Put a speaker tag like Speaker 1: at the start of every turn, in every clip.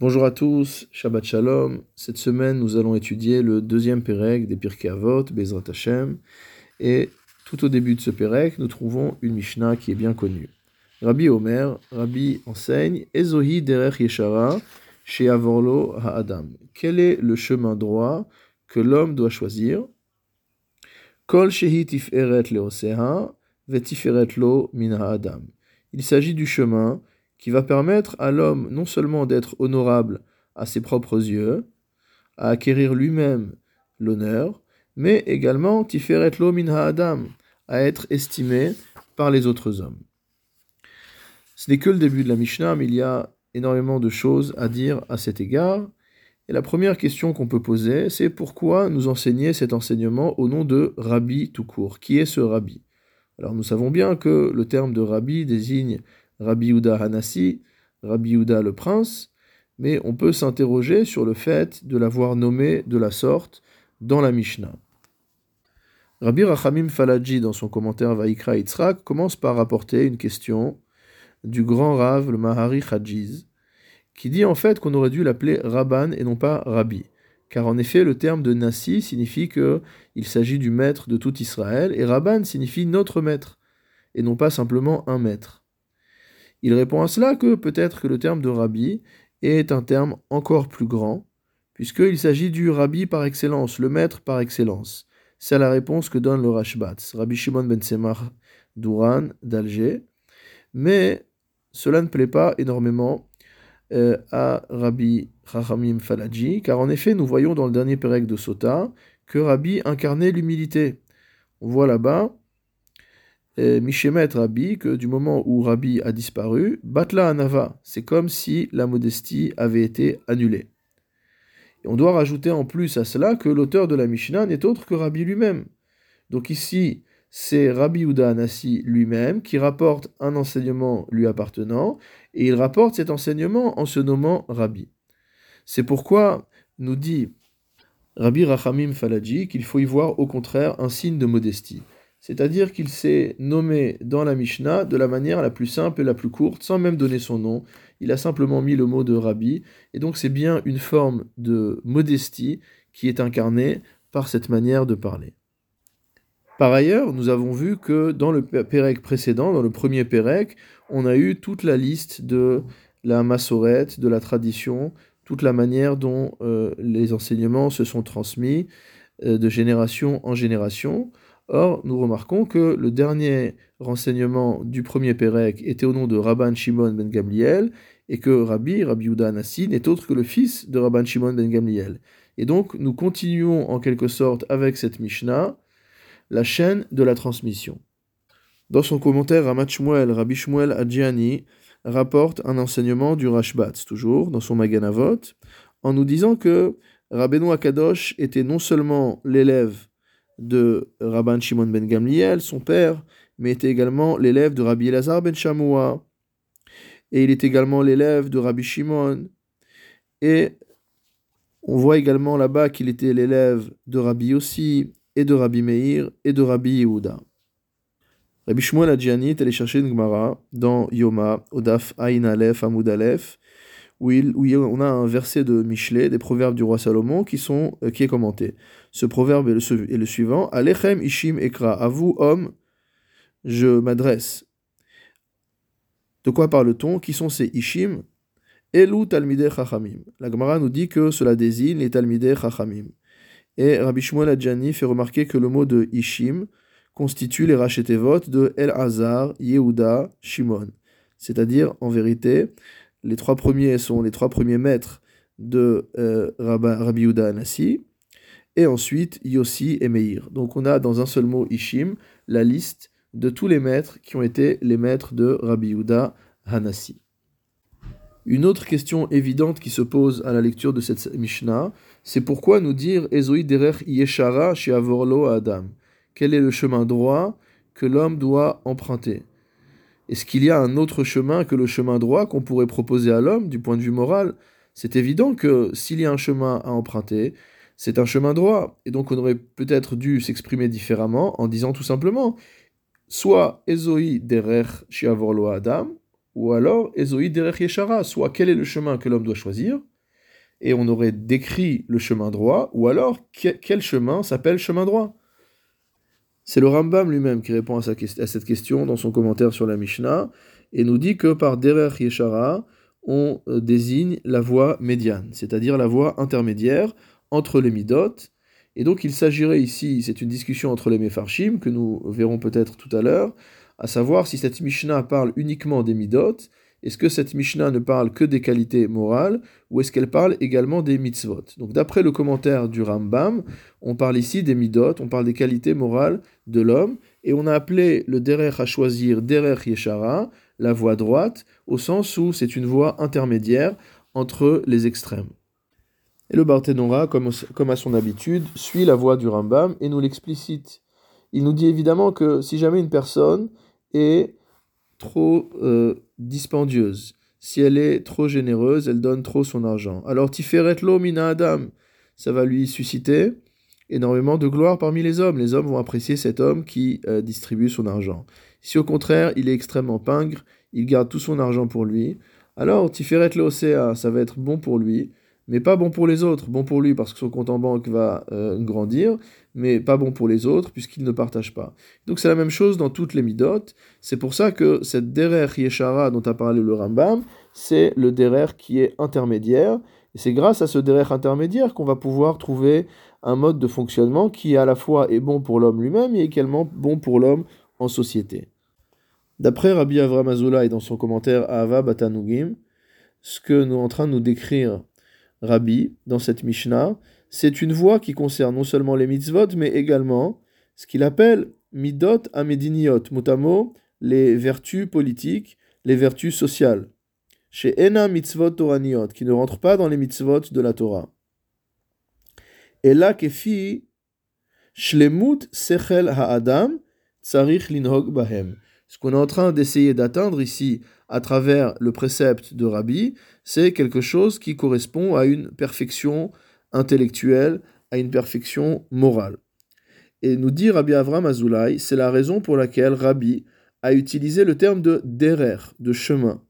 Speaker 1: Bonjour à tous, Shabbat Shalom. Cette semaine, nous allons étudier le deuxième Pérec des Pirkei Avot, Bezrat Hashem. Et tout au début de ce Pérec, nous trouvons une Mishnah qui est bien connue. Rabbi Omer, Rabbi enseigne, Ezohi derech yeshara, chez ha'adam. Quel est le chemin droit que l'homme doit choisir? Kol shehi tiferet leoseha, vetiferet lo min ha'adam. Il s'agit du chemin qui va permettre à l'homme non seulement d'être honorable à ses propres yeux, à acquérir lui-même l'honneur, mais également tiferet min ha'adam, à être estimé par les autres hommes. Ce n'est que le début de la Mishnah, mais il y a énormément de choses à dire à cet égard. Et la première question qu'on peut poser, c'est pourquoi nous enseigner cet enseignement au nom de Rabbi tout court? Qui est ce Rabbi? Alors nous savons bien que le terme de Rabbi désigne Rabbi Yuda Hanassi, Rabbi Yuda le prince, mais on peut s'interroger sur le fait de l'avoir nommé de la sorte dans la Mishnah. Rabbi Rachamim Falaji, dans son commentaire Vaikra Yitzhak, commence par rapporter une question du grand Rav, le Mahari Khajiz, qui dit en fait qu'on aurait dû l'appeler Rabban et non pas Rabbi. Car en effet, le terme de Nassi signifie qu'il s'agit du maître de tout Israël, et Rabban signifie notre maître, et non pas simplement un maître. Il répond à cela que peut-être que le terme de Rabbi est un terme encore plus grand, puisqu'il s'agit du Rabbi par excellence, le maître par excellence. C'est la réponse que donne le Rashbatz, Rabbi Shimon ben Semar d'Uran, d'Alger. Mais cela ne plaît pas énormément euh, à Rabbi Chachamim Falaji, car en effet, nous voyons dans le dernier Pérec de Sota que Rabbi incarnait l'humilité. On voit là-bas, Mishemet Rabbi, que du moment où Rabbi a disparu, Batla Anava, c'est comme si la modestie avait été annulée. Et on doit rajouter en plus à cela que l'auteur de la Mishnah n'est autre que Rabbi lui-même. Donc ici, c'est Rabbi Uda Anassi lui-même qui rapporte un enseignement lui appartenant, et il rapporte cet enseignement en se nommant Rabbi. C'est pourquoi nous dit Rabbi Rachamim Falaji qu'il faut y voir au contraire un signe de modestie. C'est-à-dire qu'il s'est nommé dans la Mishnah de la manière la plus simple et la plus courte, sans même donner son nom. Il a simplement mis le mot de Rabbi, et donc c'est bien une forme de modestie qui est incarnée par cette manière de parler. Par ailleurs, nous avons vu que dans le Pérec précédent, dans le premier Pérec, on a eu toute la liste de la massorette, de la tradition, toute la manière dont euh, les enseignements se sont transmis euh, de génération en génération. Or, nous remarquons que le dernier renseignement du premier Pérec était au nom de Rabban Shimon ben Gamliel, et que Rabbi, Rabbi Yuda Anassi, n'est autre que le fils de Rabban Shimon ben Gamliel. Et donc, nous continuons en quelque sorte avec cette Mishnah, la chaîne de la transmission. Dans son commentaire, Ramat Shmuel, Rabbi Shmuel Adjiani rapporte un enseignement du Rashbatz, toujours dans son Maganavot, en nous disant que Rabbeinu Akadosh était non seulement l'élève de Rabban Shimon ben Gamliel, son père, mais était également l'élève de Rabbi Elazar ben Shamoua, et il est également l'élève de Rabbi Shimon, et on voit également là-bas qu'il était l'élève de Rabbi Yossi, et de Rabbi Meir et de Rabbi Yehuda. Rabbi Shmuel Adjiani est allé chercher une Gemara dans Yoma, Odaf Ain Aleph Aleph, où, il, où on a un verset de Michelet, des proverbes du roi Salomon, qui, sont, euh, qui est commenté. Ce proverbe est le, suivant Alechem Ishim Ekra, à vous, hommes, je m'adresse. De quoi parle-t-on? Qui sont ces Ishim? Elu Talmideh Chachamim. La Gemara nous dit que cela désigne les Talmideh Chachamim. Et Rabbi Shmuel Adjani fait remarquer que le mot de Ishim constitue les rachetevot de El Hazar, Yehuda, Shimon. C'est-à-dire, en vérité, les trois premiers sont les trois premiers maîtres de euh, Rabbi Yehuda Anassi, et ensuite Yossi et Meir. Donc on a dans un seul mot Ishim la liste de tous les maîtres qui ont été les maîtres de Rabbi Yehuda Hanassi. Une autre question évidente qui se pose à la lecture de cette Mishnah, c'est pourquoi nous dire Ezoi derech yeshara chez Avorlo Adam Quel est le chemin droit que l'homme doit emprunter? Est-ce qu'il y a un autre chemin que le chemin droit qu'on pourrait proposer à l'homme du point de vue moral? C'est évident que s'il y a un chemin à emprunter, c'est un chemin droit. Et donc on aurait peut-être dû s'exprimer différemment en disant tout simplement soit Ezoi derech chez Avorlo Adam ou alors Ezoïd Derech Yeshara, soit quel est le chemin que l'homme doit choisir, et on aurait décrit le chemin droit, ou alors quel chemin s'appelle chemin droit? C'est le Rambam lui-même qui répond à, cette question dans son commentaire sur la Mishnah, et nous dit que par Derech Yeshara, on euh, désigne la voie médiane, c'est-à-dire la voie intermédiaire entre les midot. Et donc il s'agirait ici, c'est une discussion entre les Mefarshim, que nous verrons peut-être tout à l'heure, à savoir si cette Mishnah parle uniquement des midot, est-ce que cette Mishnah ne parle que des qualités morales ou est-ce qu'elle parle également des mitzvot? Donc d'après le commentaire du Rambam, on parle ici des midot, on parle des qualités morales de l'homme et on a appelé le derer à choisir derer yeshara, la voie droite, au sens où c'est une voie intermédiaire entre les extrêmes. Et le Barthénora, comme, à son habitude, suit la voie du Rambam et nous l'explicite. Il nous dit évidemment que si jamais une personne est trop euh, dispendieuse. Si elle est trop généreuse, elle donne trop son argent. Alors Tiferet lo mina Adam, ça va lui susciter énormément de gloire parmi les hommes. Les hommes vont apprécier cet homme qui euh, distribue son argent. Si au contraire, il est extrêmement pingre, il garde tout son argent pour lui, alors Tiferet lo ça va être bon pour lui, mais pas bon pour les autres. Bon pour lui parce que son compte en banque va euh, grandir, mais pas bon pour les autres puisqu'il ne partage pas. Donc c'est la même chose dans toutes les midot. C'est pour ça que cette derer yeshara dont a parlé le Rambam, c'est le derer qui est intermédiaire. Et c'est grâce à ce derer intermédiaire qu'on va pouvoir trouver un mode de fonctionnement qui à la fois est bon pour l'homme lui-même et également bon pour l'homme en société. D'après Rabbi Avram Azoulay et dans son commentaire à Ava Batanugim, ce que nous sommes en train de nous décrire Rabbi, dans cette Mishnah, c'est une voie qui concerne non seulement les mitzvot, mais également ce qu'il appelle midot amediniot, mutamo, les vertus politiques, les vertus sociales. Chez Ena mitzvot toraniot, qui ne rentrent pas dans les mitzvot de la Torah. Et là, kefi, shlemut sechel ha'adam, tsarich linhog bahem. Ce qu'on est en train d'essayer d'atteindre ici à travers le précepte de Rabbi, c'est quelque chose qui correspond à une perfection intellectuelle, à une perfection morale. Et nous dit Rabbi Avram Azoulay, c'est la raison pour laquelle Rabbi a utilisé le terme de derer, de chemin.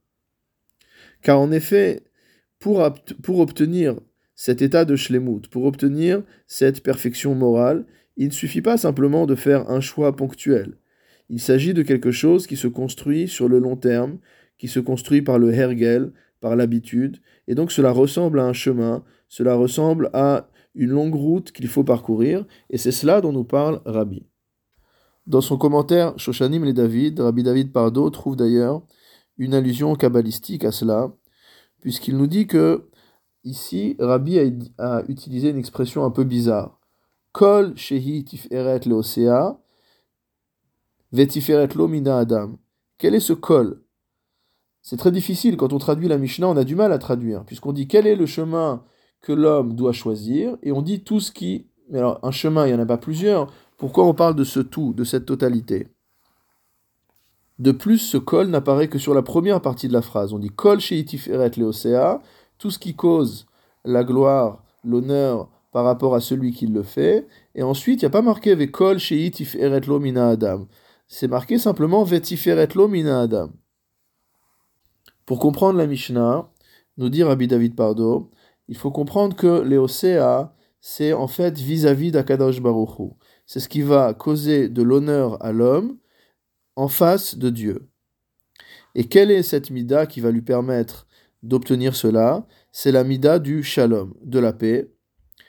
Speaker 1: Car en effet, pour, pour obtenir cet état de shlemut, pour obtenir cette perfection morale, il ne suffit pas simplement de faire un choix ponctuel. Il s'agit de quelque chose qui se construit sur le long terme, qui se construit par le hergel, par l'habitude, et donc cela ressemble à un chemin, cela ressemble à une longue route qu'il faut parcourir, et c'est cela dont nous parle Rabbi. Dans son commentaire Shoshanim les David, Rabbi David Pardo trouve d'ailleurs une allusion kabbalistique à cela, puisqu'il nous dit que ici Rabbi a, utilisé une expression un peu bizarre. Kol shehi tiferet leosea, vetiferet lo mina adam. Quel est ce kol? C'est très difficile, quand on traduit la Mishnah, on a du mal à traduire, puisqu'on dit quel est le chemin que l'homme doit choisir, et on dit tout ce qui... Mais alors, un chemin, il n'y en a pas plusieurs. Pourquoi on parle de ce tout, de cette totalité? De plus, ce kol n'apparaît que sur la première partie de la phrase. On dit kol sheitif eret leosea, tout ce qui cause la gloire, l'honneur par rapport à celui qui le fait. Et ensuite, il n'y a pas marqué ve kol sheitif eret lo mina adam. C'est marqué simplement vetiferet mina adam. Pour comprendre la Mishnah, nous dit Rabbi David Pardo, il faut comprendre que l'Eosea, c'est en fait vis-à-vis d'Akadosh Baruch C'est ce qui va causer de l'honneur à l'homme en face de Dieu. Et quelle est cette mida qui va lui permettre d'obtenir cela? C'est la mida du shalom, de la paix.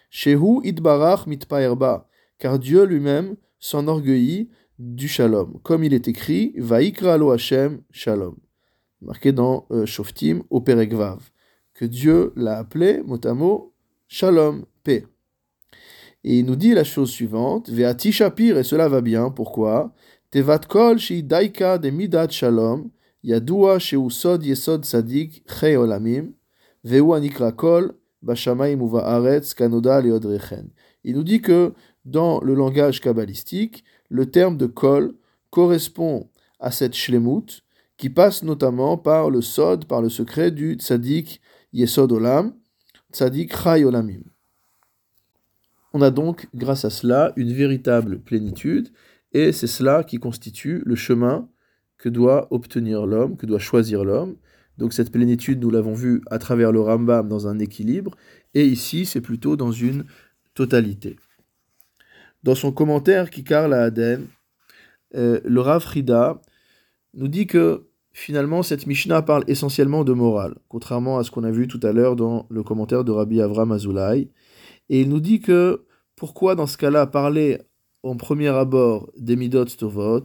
Speaker 1: Shehu idbarach mitpaerba, car Dieu lui-même s'enorgueillit du shalom. Comme il est écrit, Vaikra lo Hashem shalom marqué dans euh, Shoftim au Peregvav, que Dieu l'a appelé mot Shalom, paix. Et il nous dit la chose suivante, Veati Shapir, et cela va bien, pourquoi Tevat kol shi daika de midat shalom, yadua sheu sod yesod sadik chei olamim, veu anikra kol, bashamaim uva aretz kanoda leodrechen. Il nous dit que dans le langage kabbalistique, le terme de kol correspond à cette shlemut, qui passe notamment par le sod, par le secret du tzaddik yesod olam, tzaddik chay olamim. On a donc, grâce à cela, une véritable plénitude, et c'est cela qui constitue le chemin que doit obtenir l'homme, que doit choisir l'homme. Donc cette plénitude, nous l'avons vu à travers le Rambam dans un équilibre, et ici c'est plutôt dans une totalité. Dans son commentaire Kikar la Aden, euh, le Rav Frida nous dit que finalement cette Mishnah parle essentiellement de morale, contrairement à ce qu'on a vu tout à l'heure dans le commentaire de Rabbi Avram Azoulay. Et il nous dit que pourquoi dans ce cas-là parler en premier abord des midot stovot,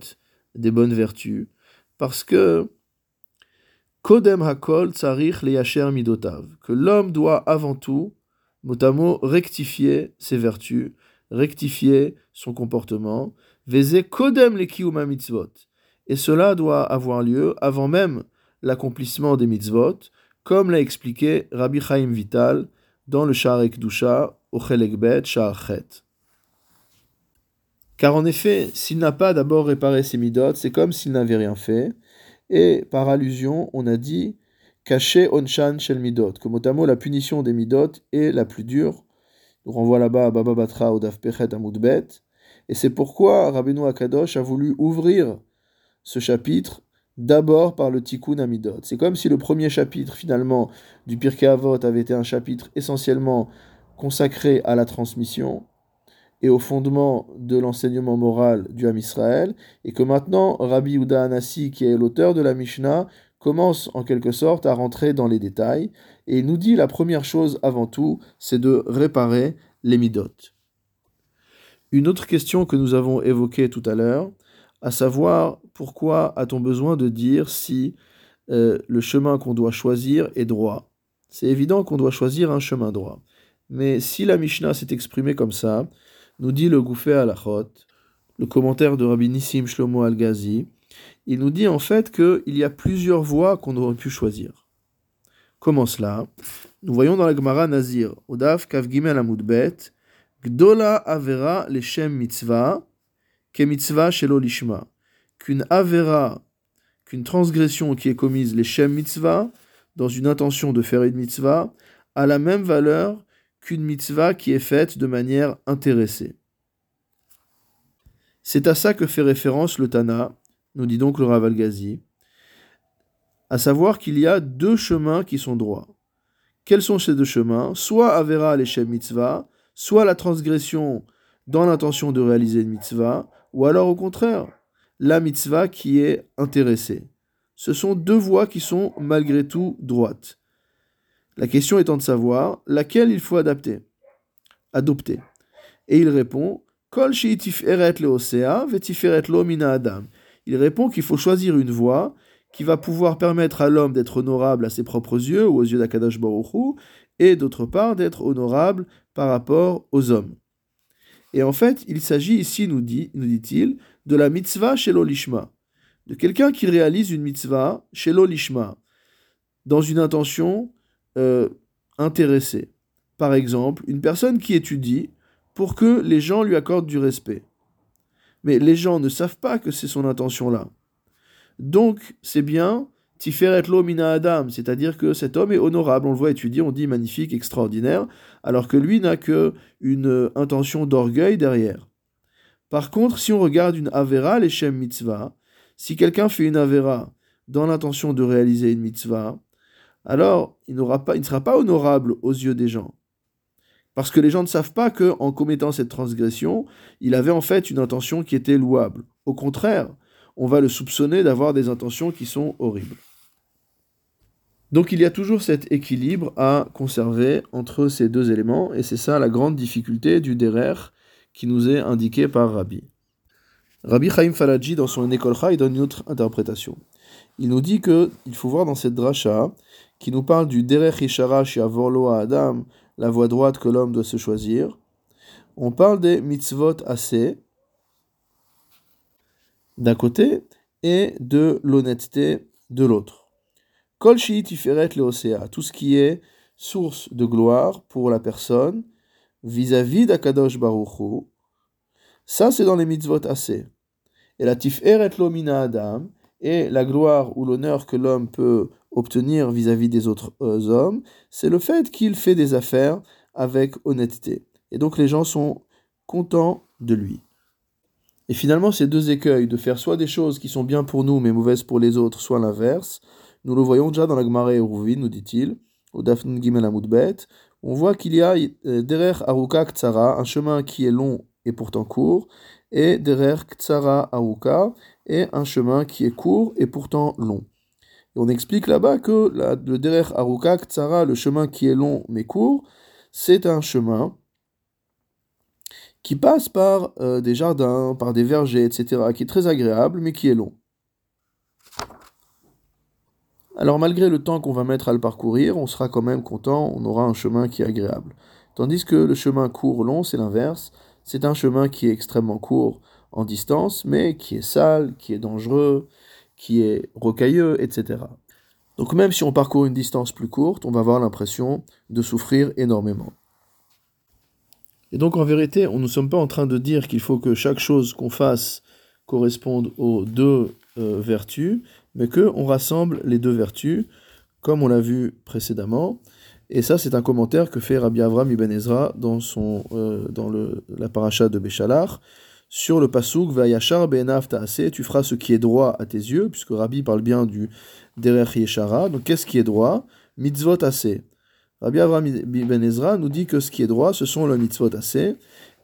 Speaker 1: des bonnes vertus? Parce que Kodem hakol tsarich leyacher midotav, que l'homme doit avant tout, mot rectifier ses vertus, rectifier son comportement, veze kodem le mitzvot. Et cela doit avoir lieu avant même l'accomplissement des mitzvot, comme l'a expliqué Rabbi Chaim Vital dans le Sharek Dusha au Chelekbet Chet. Car en effet, s'il n'a pas d'abord réparé ses midot, c'est comme s'il n'avait rien fait. Et par allusion, on a dit caché onchan shel midot, que mot la punition des midot est la plus dure. On renvoie là-bas à Baba Batra au Daf Pechet Amoudbet. Et c'est pourquoi Rabbeinu Akadosh a voulu ouvrir ce chapitre d'abord par le Tikkun Amidot. C'est comme si le premier chapitre finalement du Pirkei Avot avait été un chapitre essentiellement consacré à la transmission et au fondement de l'enseignement moral du Ham Israël, et que maintenant Rabbi Uda Anassi, qui est l'auteur de la Mishnah, commence en quelque sorte à rentrer dans les détails, et il nous dit la première chose avant tout, c'est de réparer les. Une autre question que nous avons évoquée tout à l'heure, à savoir pourquoi a-t-on besoin de dire si euh, le chemin qu'on doit choisir est droit? C'est évident qu'on doit choisir un chemin droit. Mais si la Mishnah s'est exprimée comme ça, nous dit le Gouffé Alachot, le commentaire de Rabbi Nissim Shlomo Al-Ghazi, il nous dit en fait qu'il y a plusieurs voies qu'on aurait pu choisir. Comment cela? Nous voyons dans la Gemara Nazir, Odaf Kav Gimel Amudbet, Gdola Avera Leshem Mitzvah, Ke Mitzvah Shelo Lishma. Qu'une Avera, qu'une transgression qui est commise Leshem Mitzvah, dans une intention de faire une mitzvah, a la même valeur qu'une mitzvah qui est faite de manière intéressée. C'est à ça que fait référence le Tana, nous dit donc le Rav Ghazi, à savoir qu'il y a deux chemins qui sont droits. Quels sont ces deux chemins? Soit Avera l'Echem mitzvah, soit la transgression dans l'intention de réaliser une mitzvah, ou alors au contraire, la mitzvah qui est intéressée. Ce sont deux voies qui sont malgré tout droites. La question étant de savoir laquelle il faut adapter, adopter. Et il répond. Il répond qu'il faut choisir une voie qui va pouvoir permettre à l'homme d'être honorable à ses propres yeux ou aux yeux d'Akadash Baruch et d'autre part d'être honorable par rapport aux hommes. Et en fait, il s'agit ici, nous dit-il, de la mitzvah chez l'olishma, de quelqu'un qui réalise une mitzvah chez l'olishma, dans une intention euh, intéressé. Par exemple, une personne qui étudie pour que les gens lui accordent du respect. Mais les gens ne savent pas que c'est son intention là. Donc, c'est bien Tiferet lo mina adam, c'est-à-dire que cet homme est honorable, on le voit étudier, on dit magnifique, extraordinaire, alors que lui n'a que une intention d'orgueil derrière. Par contre, si on regarde une avera, l'Echem mitzvah, si quelqu'un fait une avera dans l'intention de réaliser une mitzvah, alors il, pas, il ne sera pas honorable aux yeux des gens. Parce que les gens ne savent pas que, en commettant cette transgression, il avait en fait une intention qui était louable. Au contraire, on va le soupçonner d'avoir des intentions qui sont horribles. Donc il y a toujours cet équilibre à conserver entre ces deux éléments, et c'est ça la grande difficulté du derer qui nous est indiqué par Rabbi. Rabbi Chaim Falaji, dans son Ekolcha, il donne une autre interprétation. Il nous dit que il faut voir dans cette dracha qui nous parle du Derech Ishara Shiavorlo Adam, la voie droite que l'homme doit se choisir. On parle des mitzvot assez d'un côté et de l'honnêteté de l'autre. Kol Tiferet Leosea, tout ce qui est source de gloire pour la personne vis-à-vis d'Akadosh Baruchu, ça c'est dans les mitzvot assez. Et la Tiferet Lomina Adam, et la gloire ou l'honneur que l'homme peut obtenir vis-à-vis des autres euh, hommes, c'est le fait qu'il fait des affaires avec honnêteté. Et donc les gens sont contents de lui. Et finalement, ces deux écueils, de faire soit des choses qui sont bien pour nous mais mauvaises pour les autres, soit l'inverse, nous le voyons déjà dans la Gemara Eruvin, nous dit-il, au Dafn Gimel Amudbet, on voit qu'il y a euh, Derer Aruka Ktsara, un chemin qui est long et pourtant court, et Derer Ktsara Aruka, et un chemin qui est court et pourtant long. On explique là-bas que le Derer Aruka Ktsara, le chemin qui est long mais court, c'est un chemin qui passe par euh, des jardins, par des vergers, etc., qui est très agréable, mais qui est long. Alors malgré le temps qu'on va mettre à le parcourir, on sera quand même content, on aura un chemin qui est agréable. Tandis que le chemin court-long, c'est l'inverse, c'est un chemin qui est extrêmement court en distance, mais qui est sale, qui est dangereux, qui est rocailleux, etc. Donc même si on parcourt une distance plus courte, on va avoir l'impression de souffrir énormément. Et donc en vérité, on ne sommes pas en train de dire qu'il faut que chaque chose qu'on fasse corresponde aux deux euh, vertus, mais qu'on rassemble les deux vertus, comme on l'a vu précédemment. Et ça, c'est un commentaire que fait Rabbi Avram Ibn Ezra dans, son, euh, dans le, la paracha de Béchalar, sur le pasuk Vayachar be'enav ta'ase, tu feras ce qui est droit à tes yeux, puisque Rabbi parle bien du derer yeshara. Donc qu'est-ce qui est droit? Mitzvot. Rabbi Avraham Ben Ezra nous dit que ce qui est droit, ce sont le mitzvot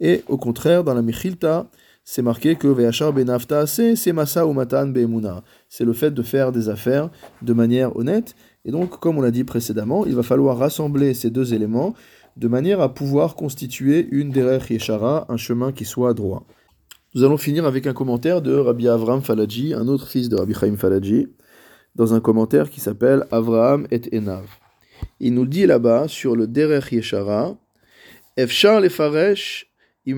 Speaker 1: et au contraire, dans la Mechilta, c'est marqué que Ve'achar benafta c'est masa ou matan be'emuna. C'est le fait de faire des affaires de manière honnête. Et donc, comme on l'a dit précédemment, il va falloir rassembler ces deux éléments de manière à pouvoir constituer une derech yeshara, un chemin qui soit droit. Nous allons finir avec un commentaire de Rabbi Avram Falaji, un autre fils de Rabbi Chaim Falaji, dans un commentaire qui s'appelle Avraham et Enav il nous dit là-bas sur le Derech Yeshara, Efchar lefaresh Il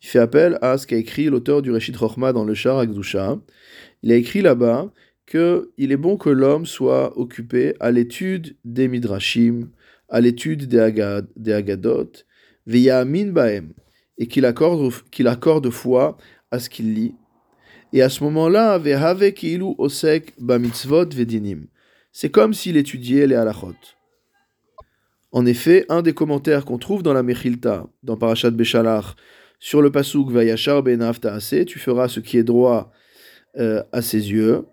Speaker 1: fait appel à ce qu'a écrit l'auteur du Reshit Chochma dans le Shar Akdusha. Il a écrit là-bas que il est bon que l'homme soit occupé à l'étude des midrashim, à l'étude des, agad, des agadot, baem, et qu'il accorde, qu'il accorde foi à ce qu'il lit, et à ce moment-là, osek vedinim. C'est comme s'il étudiait les halachot. En effet, un des commentaires qu'on trouve dans la Mechilta, dans Parashat Beshalach, sur le pasuk Vayachar ben tu feras ce qui est droit euh, à ses yeux.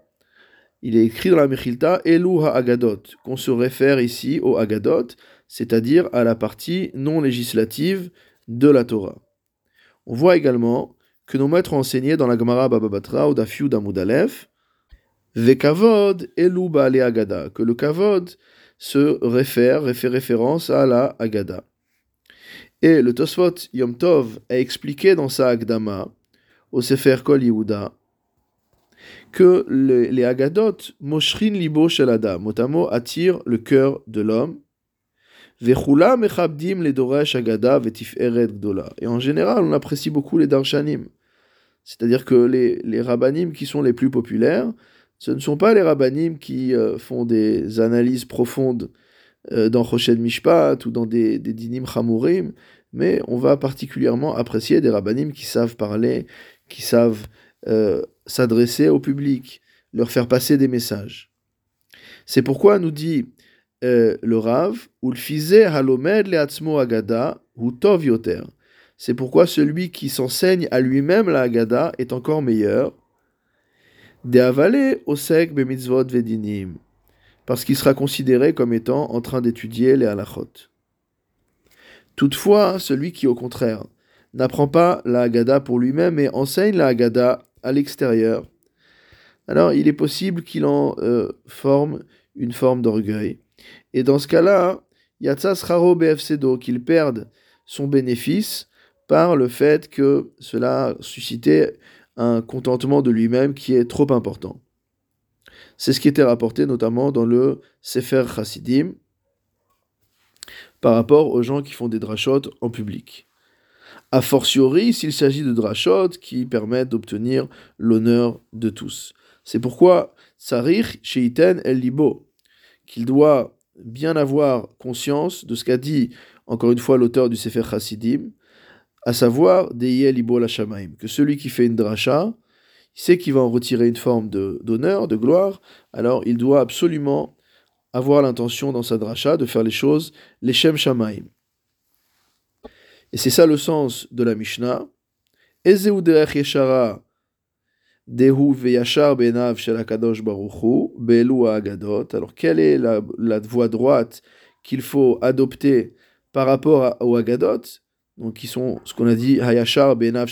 Speaker 1: Il est écrit dans la Mechilta Elu agadot qu'on se réfère ici au Agadot, c'est-à-dire à la partie non législative de la Torah. On voit également que nos maîtres ont enseigné dans la Gemara Bababatra ou Dafiou Damoudalef, Vekavod elu agada, que le kavod se réfère, fait référence à la agada. Et le Tosfot Yom Tov a expliqué dans sa Agdama, au Sefer Kol Yehuda, que les, les agadot moshrin libo shalada, motamo attire le cœur de l'homme, vechula mechabdim les doresh gdola. Et en général, on apprécie beaucoup les darshanim. C'est-à-dire que les, les rabbinim qui sont les plus populaires, ce ne sont pas les rabbinim qui euh, font des analyses profondes euh, dans Choshen Mishpat ou dans des, dinim chamurim, mais on va particulièrement apprécier des rabbinim qui savent parler, qui savent euh, s'adresser au public, leur faire passer des messages. C'est pourquoi nous dit le Rav, halomed le agada, ou tov yoter. C'est pourquoi celui qui s'enseigne à lui-même la Haggadah est encore meilleur. Osek bemitzvot vedinim, parce qu'il sera considéré comme étant en train d'étudier les halachot. Toutefois, celui qui au contraire n'apprend pas la Haggadah pour lui-même et enseigne la Haggadah à l'extérieur, alors il est possible qu'il en euh, forme une forme d'orgueil. Et dans ce cas-là, Yatsas Raro BFCDO, qu'il perde son bénéfice par le fait que cela suscitait un contentement de lui-même qui est trop important. C'est ce qui était rapporté notamment dans le Sefer Chassidim par rapport aux gens qui font des drachot en public. A fortiori, s'il s'agit de drachot qui permettent d'obtenir l'honneur de tous. C'est pourquoi Sarich Sheiten El Libo, qu'il doit bien avoir conscience de ce qu'a dit encore une fois l'auteur du Sefer Chassidim, à savoir que celui qui fait une dracha, il sait qu'il va en retirer une forme d'honneur, de, gloire, alors il doit absolument avoir l'intention dans sa dracha de faire les choses les Shem Shamaim. Et c'est ça le sens de la Mishnah. Alors quelle est la, voie droite qu'il faut adopter par rapport à, au agadot donc qui sont ce qu'on a dit hayashar benav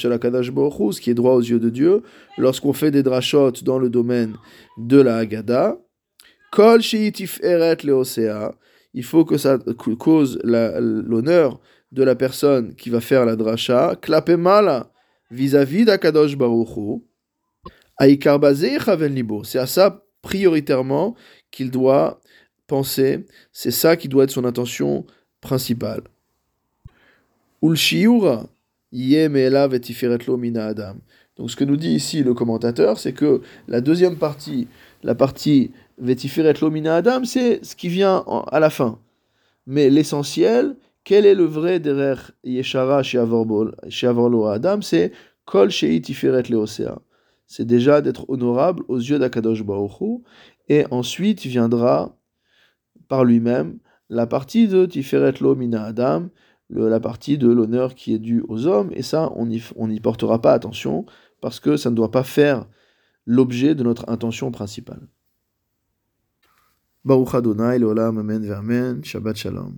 Speaker 1: baruchu, ce qui est droit aux yeux de Dieu, lorsqu'on fait des drachot dans le domaine de la Haggadah. Kol sheitif eret leosea, il faut que ça cause l'honneur de la personne qui va faire la dracha, klape mala vis-à-vis d'Akadosh Baruchu, Aikar libo. C'est à ça prioritairement qu'il doit penser, c'est ça qui doit être son intention principale. Adam. Donc ce que nous dit ici le commentateur, c'est que la deuxième partie, la partie vetiferet lomina adam, c'est ce qui vient à la fin. Mais l'essentiel, quel est le vrai derer yeshara chez Avorlo Adam C'est kol shei tiferet leosea. C'est déjà d'être honorable aux yeux d'Akadosh Baruch et ensuite viendra par lui-même la partie de tiferet lo mina La partie de l'honneur qui est due aux hommes, et ça, on n'y portera pas attention, parce que ça ne doit pas faire l'objet de notre intention principale. Baruch Adonai, Amen, Vermen, Shabbat Shalom.